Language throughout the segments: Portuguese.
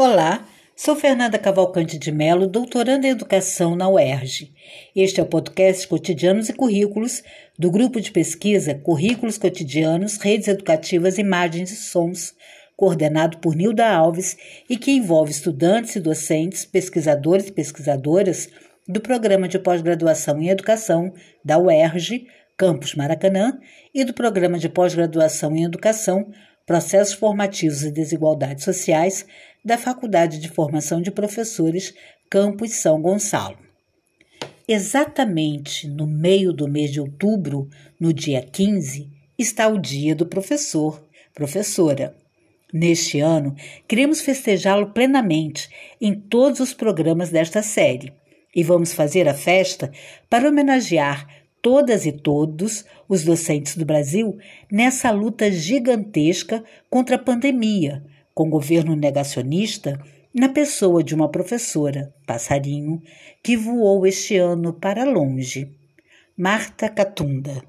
Olá, sou Fernanda Cavalcante de Melo, doutoranda em Educação na UERJ. Este é o podcast Cotidianos e Currículos do grupo de pesquisa Currículos Cotidianos, Redes Educativas, Imagens e Sons, coordenado por Nilda Alves e que envolve estudantes e docentes, pesquisadores e pesquisadoras do Programa de Pós-Graduação em Educação da UERJ, Campus Maracanã, e do Programa de Pós-Graduação em Educação, Processos Formativos e Desigualdades Sociais da Faculdade de Formação de Professores Campus São Gonçalo. Exatamente no meio do mês de outubro, no dia 15, está o Dia do Professor, professora. Neste ano, queremos festejá-lo plenamente em todos os programas desta série e vamos fazer a festa para homenagear todas e todos os docentes do Brasil nessa luta gigantesca contra a pandemia, com governo negacionista, na pessoa de uma professora, passarinho, que voou este ano para longe. Marta Catunda.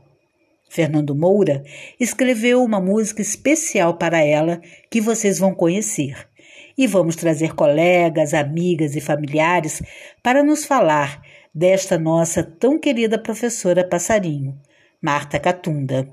Fernando Moura escreveu uma música especial para ela que vocês vão conhecer. E vamos trazer colegas, amigas e familiares para nos falar desta nossa tão querida professora passarinho, Marta Catunda.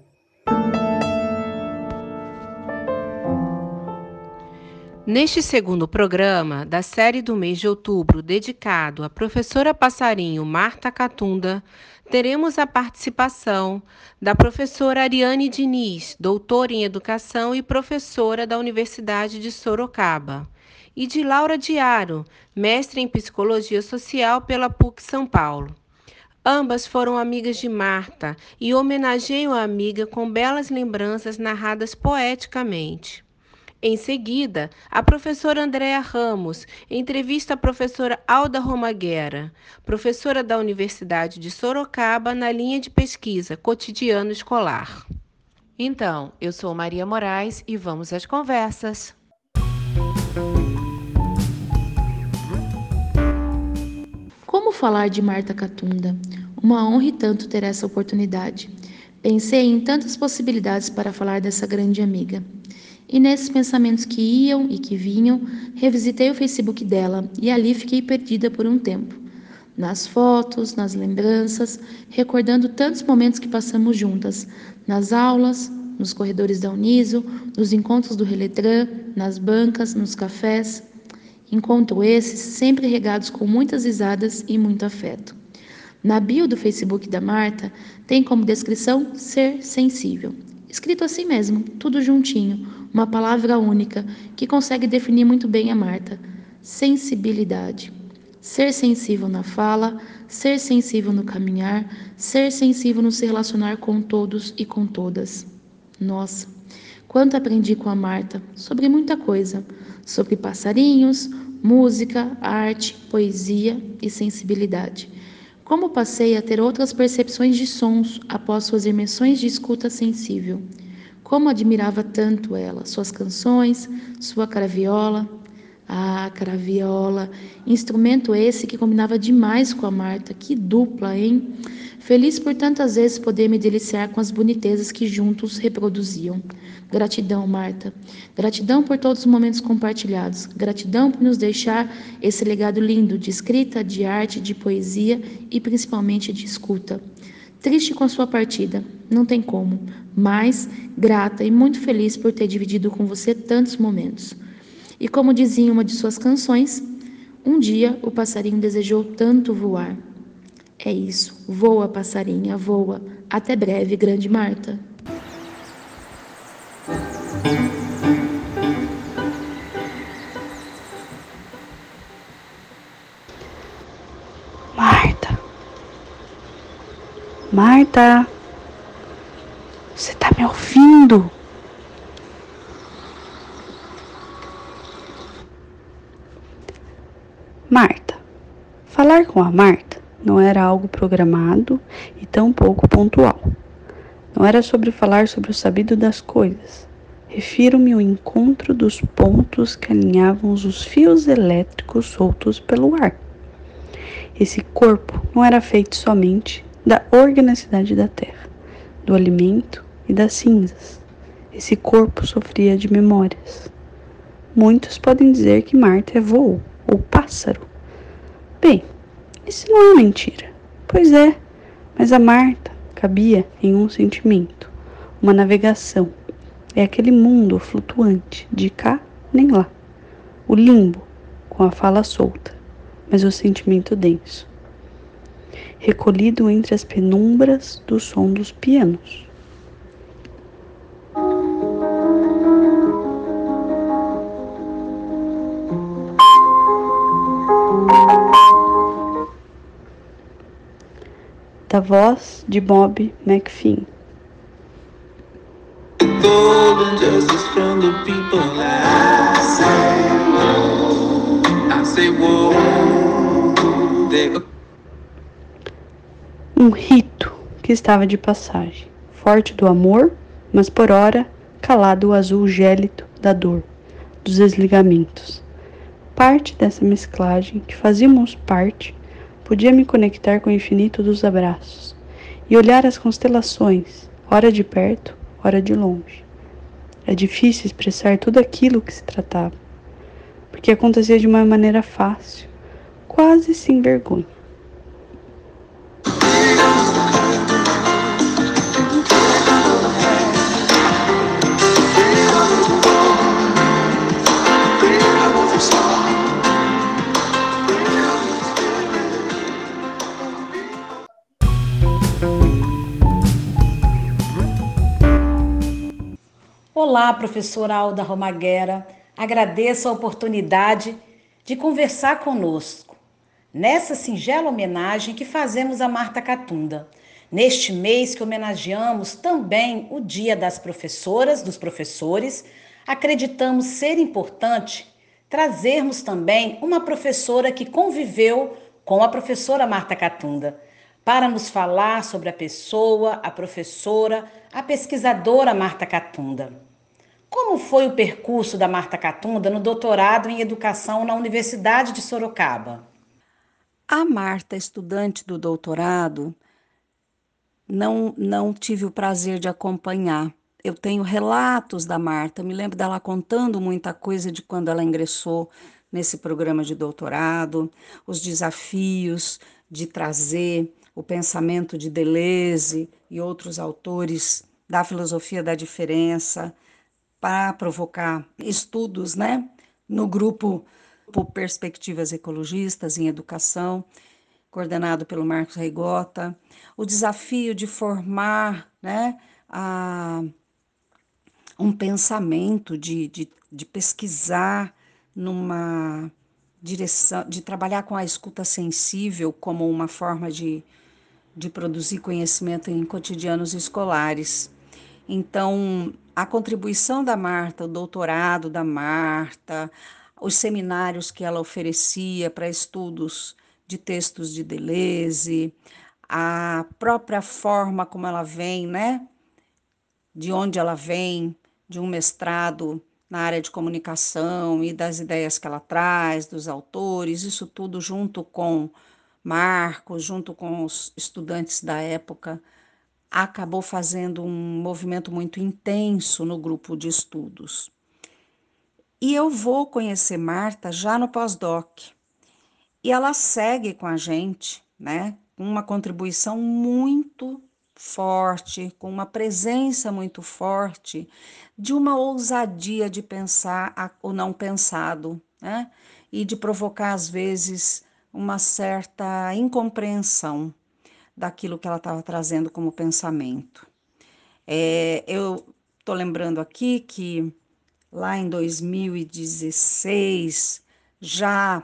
Neste segundo programa da série do mês de outubro, dedicado à professora passarinho Marta Catunda, teremos a participação da professora Ariane Diniz, doutora em educação e professora da Universidade de Sorocaba, e de Laura Diaro, mestre em psicologia social pela PUC São Paulo. Ambas foram amigas de Marta e homenageiam a amiga com belas lembranças narradas poeticamente. Em seguida, a professora Andréa Ramos entrevista a professora Alda Romaguera, professora da Universidade de Sorocaba, na linha de pesquisa Cotidiano Escolar. Então, eu sou Maria Moraes e vamos às conversas. Falar de Marta Catunda? Uma honra e tanto ter essa oportunidade. Pensei em tantas possibilidades para falar dessa grande amiga. E nesses pensamentos que iam e que vinham, revisitei o Facebook dela e ali fiquei perdida por um tempo. Nas fotos, nas lembranças, recordando tantos momentos que passamos juntas, nas aulas, nos corredores da Uniso, nos encontros do Reletran, nas bancas, nos cafés. Encontro esses sempre regados com muitas risadas e muito afeto. Na bio do Facebook da Marta tem como descrição ser sensível. Escrito assim mesmo, tudo juntinho, uma palavra única que consegue definir muito bem a Marta: sensibilidade. Ser sensível na fala, ser sensível no caminhar, ser sensível no se relacionar com todos e com todas. Nossa, quanto aprendi com a Marta sobre muita coisa, sobre passarinhos, música, arte, poesia e sensibilidade. Como passei a ter outras percepções de sons após suas imersões de escuta sensível. Como admirava tanto ela, suas canções, sua Ah, craviola, instrumento esse que combinava demais com a Marta. Que dupla, hein? Feliz por tantas vezes poder me deliciar com as bonitezas que juntos reproduziam. Gratidão, Marta. Gratidão por todos os momentos compartilhados. Gratidão por nos deixar esse legado lindo de escrita, de arte, de poesia e principalmente de escuta. Triste com sua partida, não tem como, mas grata e muito feliz por ter dividido com você tantos momentos. E como dizia uma de suas canções, um dia o passarinho desejou tanto voar. É isso, voa, passarinha, voa. Até breve, grande Marta. Marta, você tá me ouvindo? Marta. Falar com a Marta não era algo programado e tão pouco pontual. Não era sobre falar sobre o sabido das coisas. Refiro-me ao encontro dos pontos que alinhavam os fios elétricos soltos pelo ar. Esse corpo não era feito somente da organicidade da terra, do alimento e das cinzas. Esse corpo sofria de memórias. muitos podem dizer que Marta é voo ou pássaro. Bem, isso não é mentira. Pois é, mas a Marta cabia em um sentimento, uma navegação. É aquele mundo flutuante, de cá nem lá. O limbo, com a fala solta, mas o sentimento denso. Recolhido entre as penumbras do som dos pianos. Voz de Bob McFinn. Um rito que estava de passagem, forte do amor, mas por ora calado o azul gélido da dor, dos desligamentos. Parte dessa mesclagem que fazíamos parte Podia me conectar com o infinito dos abraços e olhar as constelações, ora de perto, ora de longe. É difícil expressar tudo aquilo que se tratava, porque acontecia de uma maneira fácil, quase sem vergonha. Olá, professora Alda Romaguera. Agradeço a oportunidade de conversar conosco nessa singela homenagem que fazemos a Marta Catunda. Neste mês que homenageamos também o Dia das Professoras, dos professores, acreditamos ser importante trazermos também uma professora que conviveu com a professora Marta Catunda, para nos falar sobre a pessoa, a professora, a pesquisadora Marta Catunda. Como foi o percurso da Marta Catunda no doutorado em educação na Universidade de Sorocaba? A Marta, estudante do doutorado, não, não tive o prazer de acompanhar. Eu tenho relatos da Marta, me lembro dela contando muita coisa de quando ela ingressou nesse programa de doutorado, os desafios de trazer o pensamento de Deleuze e outros autores da filosofia da diferença para provocar estudos, né, no grupo por Perspectivas Ecologistas em Educação, coordenado pelo Marcos Reigota, o desafio de formar, né, a, um pensamento, de, de, de pesquisar numa direção, de trabalhar com a escuta sensível como uma forma de, de produzir conhecimento em cotidianos escolares. Então, a contribuição da Marta, o doutorado da Marta, os seminários que ela oferecia para estudos de textos de Deleuze, a própria forma como ela vem, né? De onde ela vem, de um mestrado na área de comunicação e das ideias que ela traz, dos autores, isso tudo junto com Marcos, junto com os estudantes da época, acabou fazendo um movimento muito intenso no grupo de estudos. E eu vou conhecer Marta já no pós-doc. E ela segue com a gente, né? Uma contribuição muito forte, com uma presença muito forte de uma ousadia de pensar o não pensado, né? E de provocar às vezes uma certa incompreensão daquilo que ela estava trazendo como pensamento. É, eu estou lembrando aqui que lá em 2016, já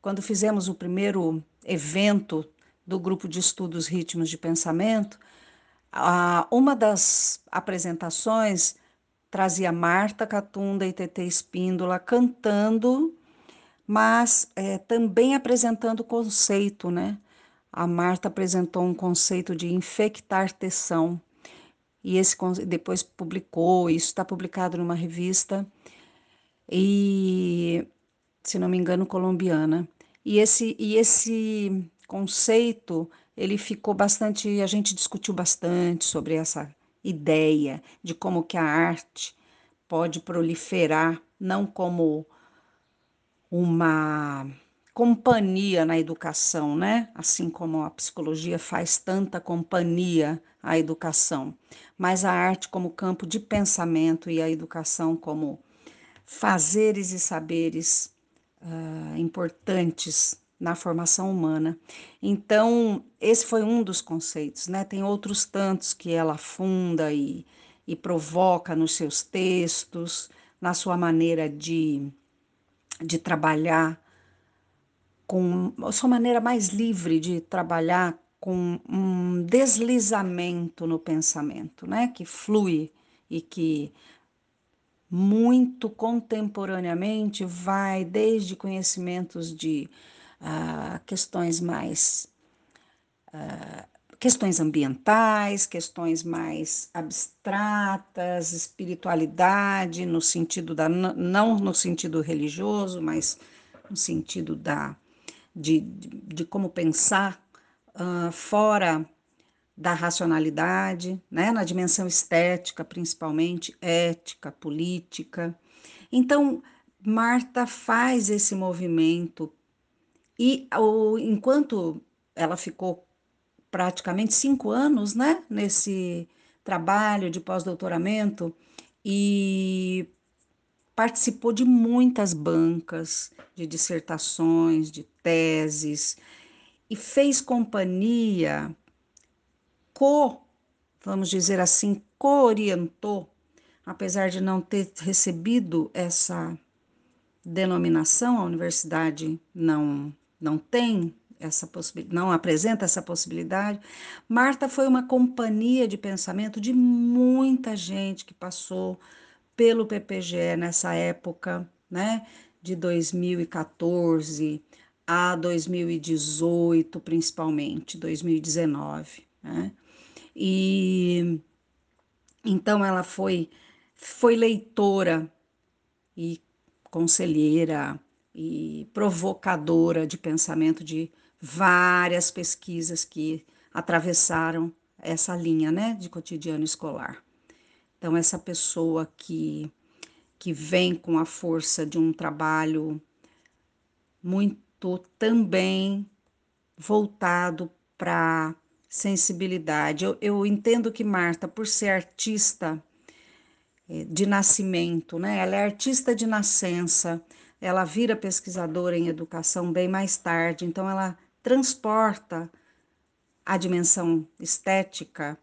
quando fizemos o primeiro evento do grupo de estudos Ritmos de Pensamento, uma das apresentações trazia Marta Catunda e TT Espíndola cantando, mas é, também apresentando o conceito, né? A Marta apresentou um conceito de infectar tensão e esse depois publicou, isso está publicado numa revista e se não me engano colombiana. E esse e esse conceito, ele ficou bastante, a gente discutiu bastante sobre essa ideia de como que a arte pode proliferar não como uma companhia na educação, né? Assim como a psicologia faz tanta companhia à educação, mas a arte como campo de pensamento e a educação como fazeres e saberes uh, importantes na formação humana. Então, esse foi um dos conceitos, né? Tem outros tantos que ela funda e, e provoca nos seus textos, na sua maneira de, de trabalhar, com a sua maneira mais livre de trabalhar com um deslizamento no pensamento, né? Que flui e que muito contemporaneamente vai desde conhecimentos de uh, questões mais uh, questões ambientais, questões mais abstratas, espiritualidade no sentido da não no sentido religioso, mas no sentido da de, de, como pensar uh, fora da racionalidade, né, na dimensão estética, principalmente ética, política. Então, Marta faz esse movimento e enquanto ela ficou praticamente cinco anos né, nesse trabalho de pós-doutoramento e participou de muitas bancas de dissertações, de teses, e fez companhia, co, vamos dizer assim, co-orientou, apesar de não ter recebido essa denominação, a universidade não não tem essa possibilidade, não apresenta essa possibilidade. Marta foi uma companhia de pensamento de muita gente que passou pelo PPGE nessa época, né, de 2014 a 2018, principalmente, 2019, né? E então ela foi foi leitora e conselheira e provocadora de pensamento de várias pesquisas que atravessaram essa linha, né, de cotidiano escolar. Então essa pessoa que que vem com a força de um trabalho muito também voltado para sensibilidade. Eu, eu, entendo que Marta, por ser artista eh, de nascimento, né? Ela é artista de nascença, ela vira pesquisadora em educação bem mais tarde, então ela transporta a dimensão estética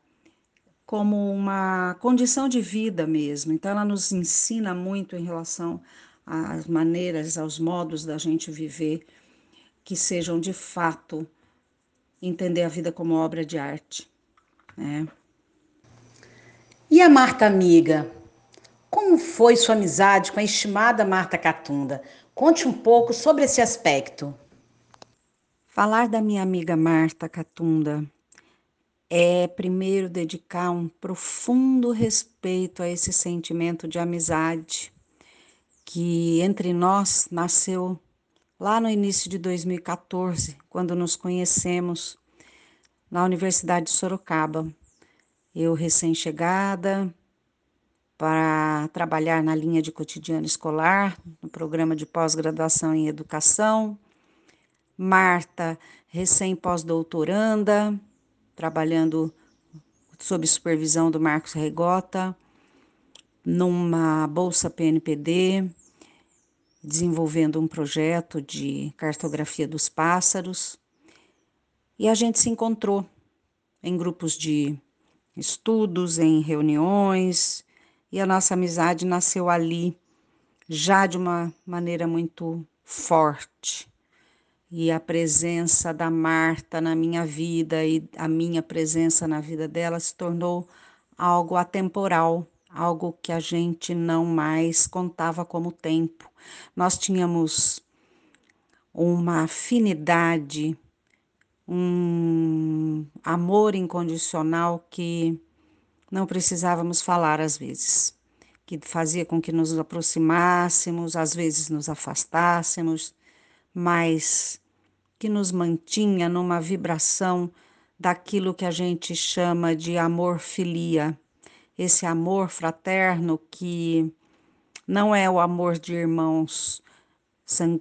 como uma condição de vida mesmo. Então ela nos ensina muito em relação às maneiras, aos modos da gente viver que sejam de fato entender a vida como obra de arte, né? E a Marta amiga, como foi sua amizade com a estimada Marta Catunda? Conte um pouco sobre esse aspecto. Falar da minha amiga Marta Catunda é primeiro dedicar um profundo respeito a esse sentimento de amizade que entre nós nasceu lá no início de 2014, quando nos conhecemos na Universidade de Sorocaba. Eu recém-chegada, para trabalhar na linha de cotidiano escolar, no programa de pós-graduação em educação. Marta, recém-pós-doutoranda, trabalhando sob supervisão do Marcos Regota, numa bolsa PNPD, desenvolvendo um projeto de cartografia dos pássaros. E a gente se encontrou em grupos de estudos, em reuniões, e a nossa amizade nasceu ali, já de uma maneira muito forte. E a presença da Marta na minha vida e a minha presença na vida dela se tornou algo atemporal, algo que a gente não mais contava como tempo. Nós tínhamos uma afinidade, um amor incondicional que não precisávamos falar às vezes, que fazia com que nos aproximássemos, às vezes nos afastássemos, mas que nos mantinha numa vibração daquilo que a gente chama de amor filia, esse amor fraterno que não é o amor de irmãos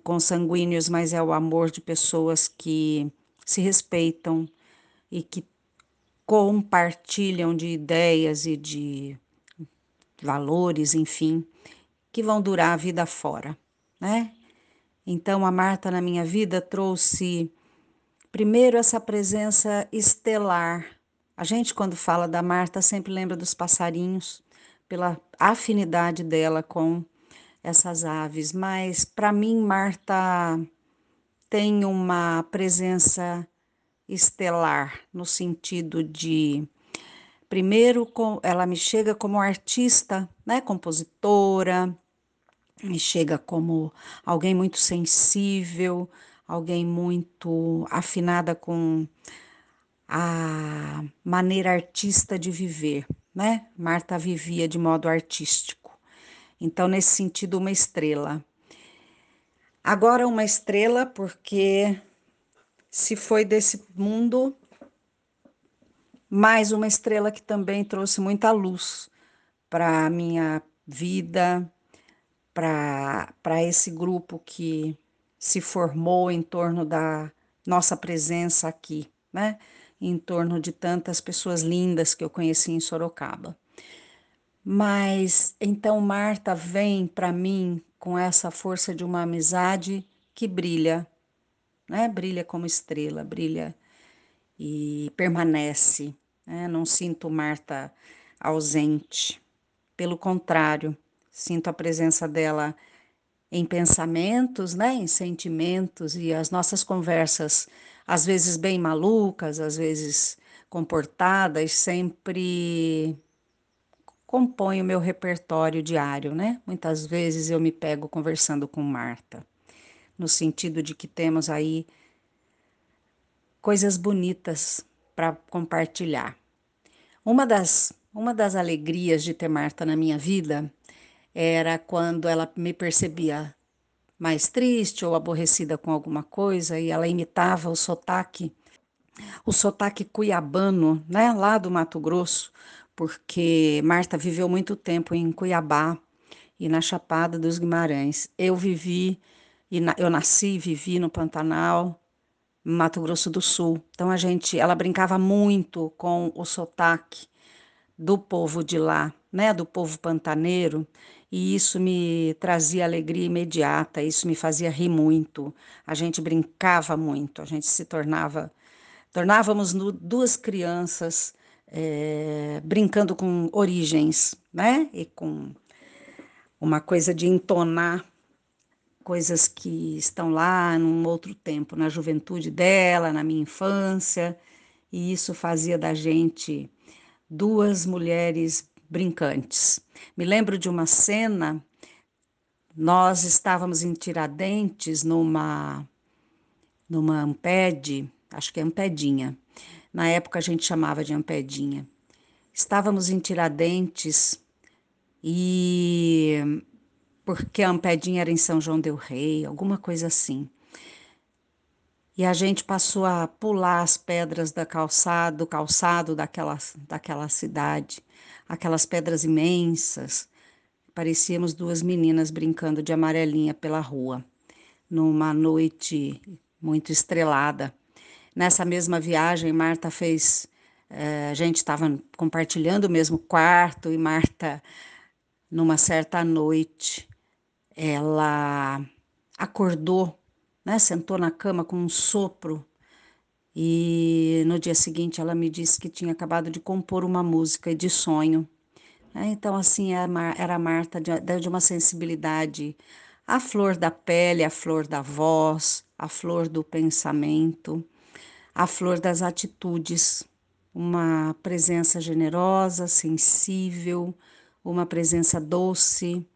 consanguíneos, mas é o amor de pessoas que se respeitam e que compartilham de ideias e de valores, enfim, que vão durar a vida fora, né? Então a Marta na minha vida trouxe primeiro essa presença estelar. A gente quando fala da Marta sempre lembra dos passarinhos, pela afinidade dela com essas aves, mas para mim Marta tem uma presença estelar no sentido de primeiro ela me chega como artista, né, compositora, me chega como alguém muito sensível, alguém muito afinada com a maneira artista de viver, né? Marta vivia de modo artístico. Então, nesse sentido, uma estrela. Agora, uma estrela, porque se foi desse mundo, mais uma estrela que também trouxe muita luz para a minha vida, para esse grupo que se formou em torno da nossa presença aqui, né? Em torno de tantas pessoas lindas que eu conheci em Sorocaba. Mas então Marta vem para mim com essa força de uma amizade que brilha, né? Brilha como estrela, brilha e permanece. Né? Não sinto Marta ausente. Pelo contrário, sinto a presença dela em pensamentos, né, em sentimentos e as nossas conversas, às vezes bem malucas, às vezes comportadas, sempre compõem o meu repertório diário, né? Muitas vezes eu me pego conversando com Marta, no sentido de que temos aí coisas bonitas para compartilhar. Uma das, uma das alegrias de ter Marta na minha vida era quando ela me percebia mais triste ou aborrecida com alguma coisa e ela imitava o sotaque, o sotaque cuiabano, né, lá do Mato Grosso, porque Marta viveu muito tempo em Cuiabá e na Chapada dos Guimarães. Eu vivi e eu nasci e vivi no Pantanal, Mato Grosso do Sul. Então a gente, ela brincava muito com o sotaque do povo de lá, né, do povo pantaneiro, e isso me trazia alegria imediata, isso me fazia rir muito. A gente brincava muito, a gente se tornava, tornávamos duas crianças é, brincando com origens, né? E com uma coisa de entonar coisas que estão lá num outro tempo, na juventude dela, na minha infância, e isso fazia da gente duas mulheres brincantes. Me lembro de uma cena, nós estávamos em Tiradentes numa numa Amped, acho que é Ampedinha. Na época a gente chamava de Ampedinha. Estávamos em Tiradentes e porque a Ampedinha era em São João del Rei, alguma coisa assim. E a gente passou a pular as pedras da calçado, do calçado daquela, daquela cidade aquelas pedras imensas. Parecíamos duas meninas brincando de amarelinha pela rua, numa noite muito estrelada. Nessa mesma viagem, Marta fez. Eh, a gente estava compartilhando o mesmo quarto e Marta, numa certa noite, ela acordou, né, sentou na cama com um sopro e no dia seguinte ela me disse que tinha acabado de compor uma música de sonho. É, então, assim, é era a Marta de, uma sensibilidade, a flor da pele, a flor da voz, a flor do pensamento, a flor das atitudes, uma presença generosa, sensível, uma presença doce.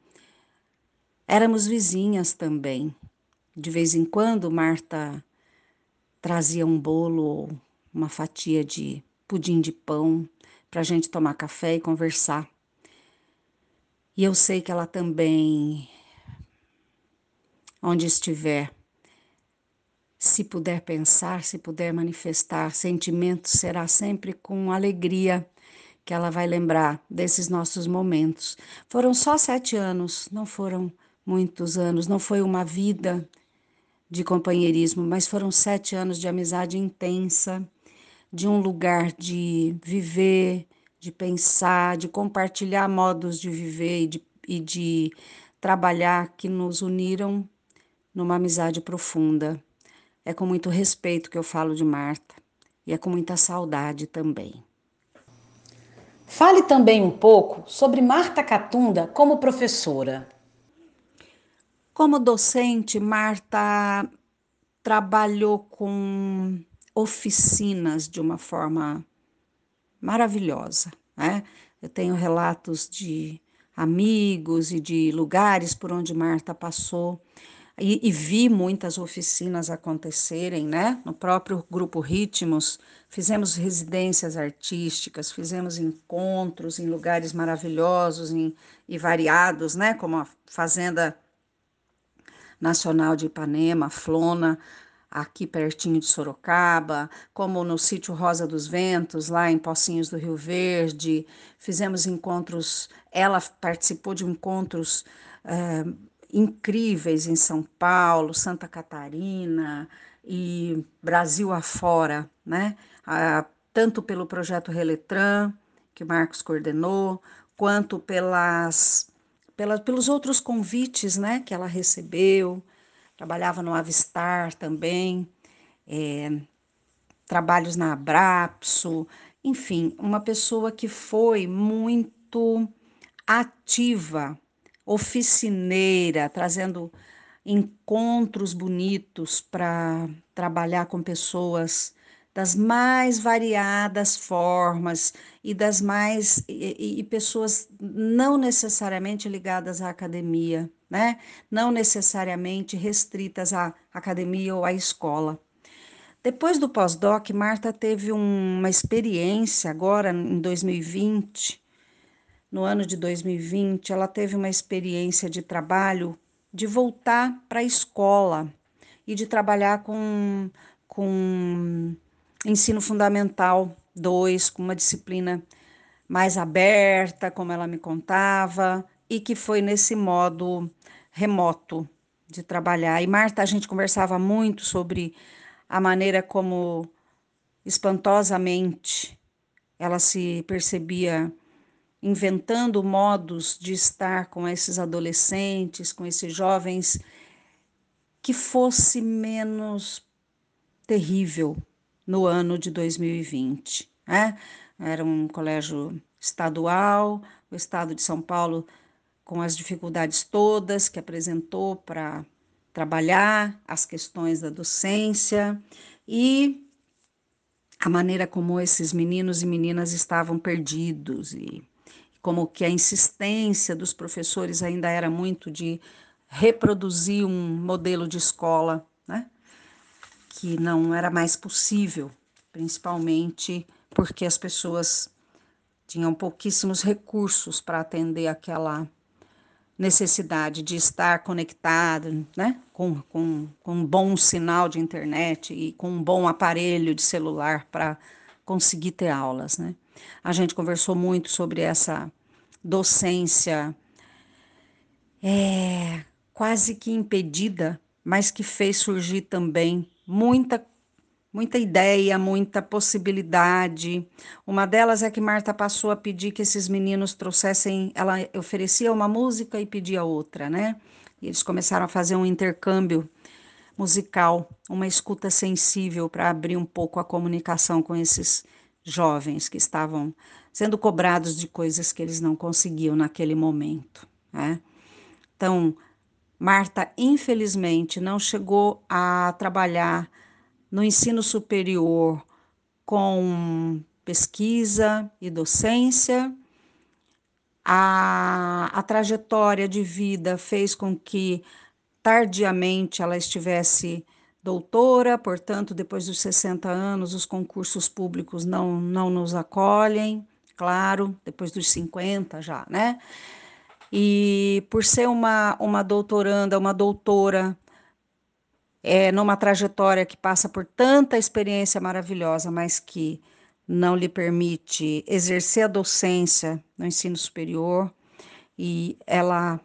Éramos vizinhas também. De vez em quando, Marta trazia um bolo ou uma fatia de pudim de pão para a gente tomar café e conversar. E eu sei que ela também, onde estiver, se puder pensar, se puder manifestar sentimentos, será sempre com alegria que ela vai lembrar desses nossos momentos. Foram só sete anos, não foram muitos anos, não foi uma vida de companheirismo, mas foram sete anos de amizade intensa, de um lugar de viver, de pensar, de compartilhar modos de viver e de, e de trabalhar que nos uniram numa amizade profunda. É com muito respeito que eu falo de Marta e é com muita saudade também. Fale também um pouco sobre Marta Catunda como professora. Como docente, Marta trabalhou com oficinas de uma forma maravilhosa. Né? Eu tenho relatos de amigos e de lugares por onde Marta passou. E, e, vi muitas oficinas acontecerem, né? No próprio grupo Ritmos, fizemos residências artísticas, fizemos encontros em lugares maravilhosos em, e variados, né? Como a Fazenda Nacional de Ipanema, Flona, aqui pertinho de Sorocaba, como no sítio Rosa dos Ventos, lá em Pocinhos do Rio Verde. Fizemos encontros, ela participou de encontros é, incríveis em São Paulo, Santa Catarina e Brasil afora, né? Tanto pelo projeto Reletran, que Marcos coordenou, quanto pelas, pela, pelos outros convites né, que ela recebeu. Trabalhava no Avistar também, é, trabalhos na Abrapso, enfim, uma pessoa que foi muito ativa, oficineira, trazendo encontros bonitos para trabalhar com pessoas das mais variadas formas e das mais e, e, pessoas não necessariamente ligadas à academia, né? Não necessariamente restritas à academia ou à escola. Depois do pós-doc, Marta teve um, uma experiência agora em 2020, no ano de 2020, ela teve uma experiência de trabalho de voltar para a escola e de trabalhar com, com ensino fundamental 2, com uma disciplina mais aberta, como ela me contava, e que foi nesse modo remoto de trabalhar. E Marta, a gente conversava muito sobre a maneira como espantosamente ela se percebia inventando modos de estar com esses adolescentes, com esses jovens, que fosse menos terrível no ano de 2020. Né? Era um colégio estadual, o estado de São Paulo, com as dificuldades todas que apresentou para trabalhar as questões da docência e a maneira como esses meninos e meninas estavam perdidos e como que a insistência dos professores ainda era muito de reproduzir um modelo de escola, né? Que não era mais possível, principalmente porque as pessoas tinham pouquíssimos recursos para atender aquela necessidade de estar conectado, né, com, com, com um bom sinal de internet e com um bom aparelho de celular para conseguir ter aulas, né. A gente conversou muito sobre essa docência é, quase que impedida, mas que fez surgir também muita muita ideia, muita possibilidade. Uma delas é que Marta passou a pedir que esses meninos trouxessem, ela oferecia uma música e pedia outra, né? E eles começaram a fazer um intercâmbio musical, uma escuta sensível para abrir um pouco a comunicação com esses jovens que estavam sendo cobrados de coisas que eles não conseguiam naquele momento, né? Então, Marta, infelizmente, não chegou a trabalhar no ensino superior com pesquisa e docência. A, a trajetória de vida fez com que tardiamente ela estivesse doutora, portanto, depois dos 60 anos, os concursos públicos não, não nos acolhem, claro, depois dos 50 já, né? E por ser uma, uma doutoranda, uma doutora, é, numa trajetória que passa por tanta experiência maravilhosa, mas que não lhe permite exercer a docência no ensino superior e ela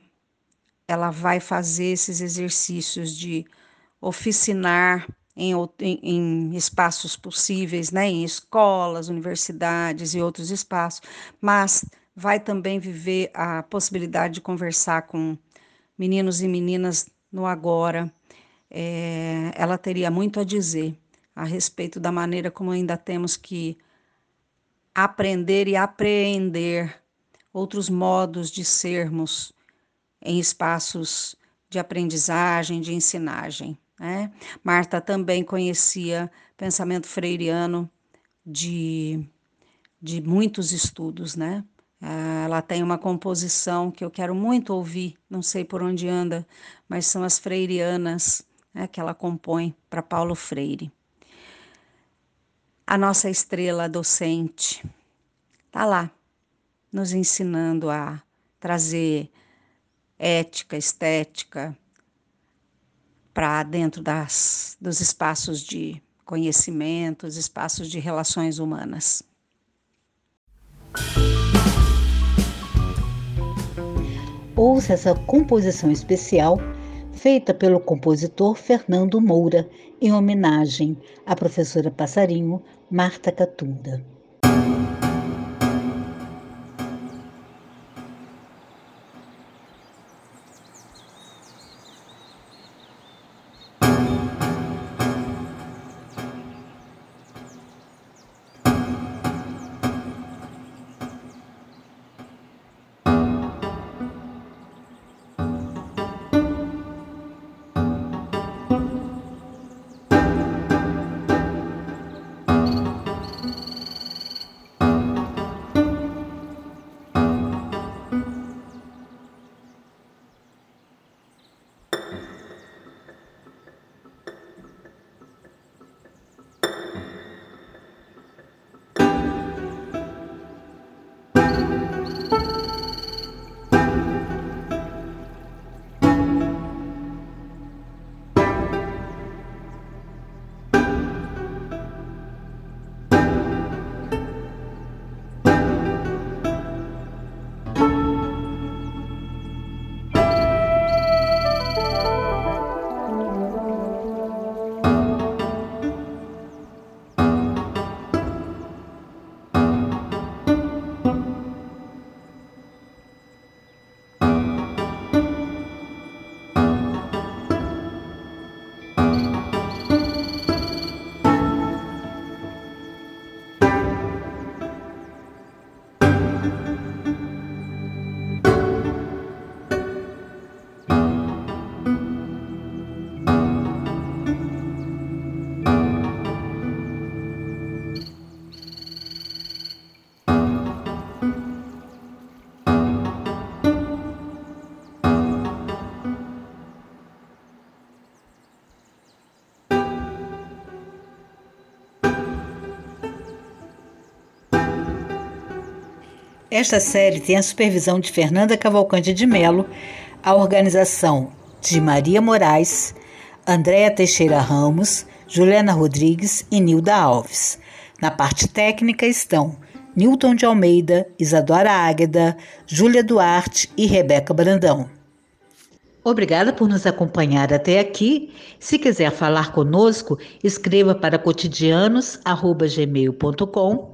ela vai fazer esses exercícios de oficinar em, em, em, espaços possíveis, né, em escolas, universidades e outros espaços, mas vai também viver a possibilidade de conversar com meninos e meninas no agora. É, ela teria muito a dizer a respeito da maneira como ainda temos que aprender e apreender outros modos de sermos em espaços de aprendizagem, de ensinagem. Né? Marta também conhecia pensamento freiriano de, de muitos estudos, né? Ela tem uma composição que eu quero muito ouvir, não sei por onde anda, mas são as freirianas né, que ela compõe para Paulo Freire. A nossa estrela docente está lá, nos ensinando a trazer ética, estética para dentro das, dos espaços de conhecimento, os espaços de relações humanas. Ouça essa composição especial feita pelo compositor Fernando Moura, em homenagem à professora passarinho Marta Catunda. Esta série tem a supervisão de Fernanda Cavalcante de Melo, a organização de Maria Moraes, Andréa Teixeira Ramos, Juliana Rodrigues e Nilda Alves. Na parte técnica estão Newton de Almeida, Isadora Águeda, Júlia Duarte e Rebeca Brandão. Obrigada por nos acompanhar até aqui. Se quiser falar conosco, escreva para cotidianos.gmail.com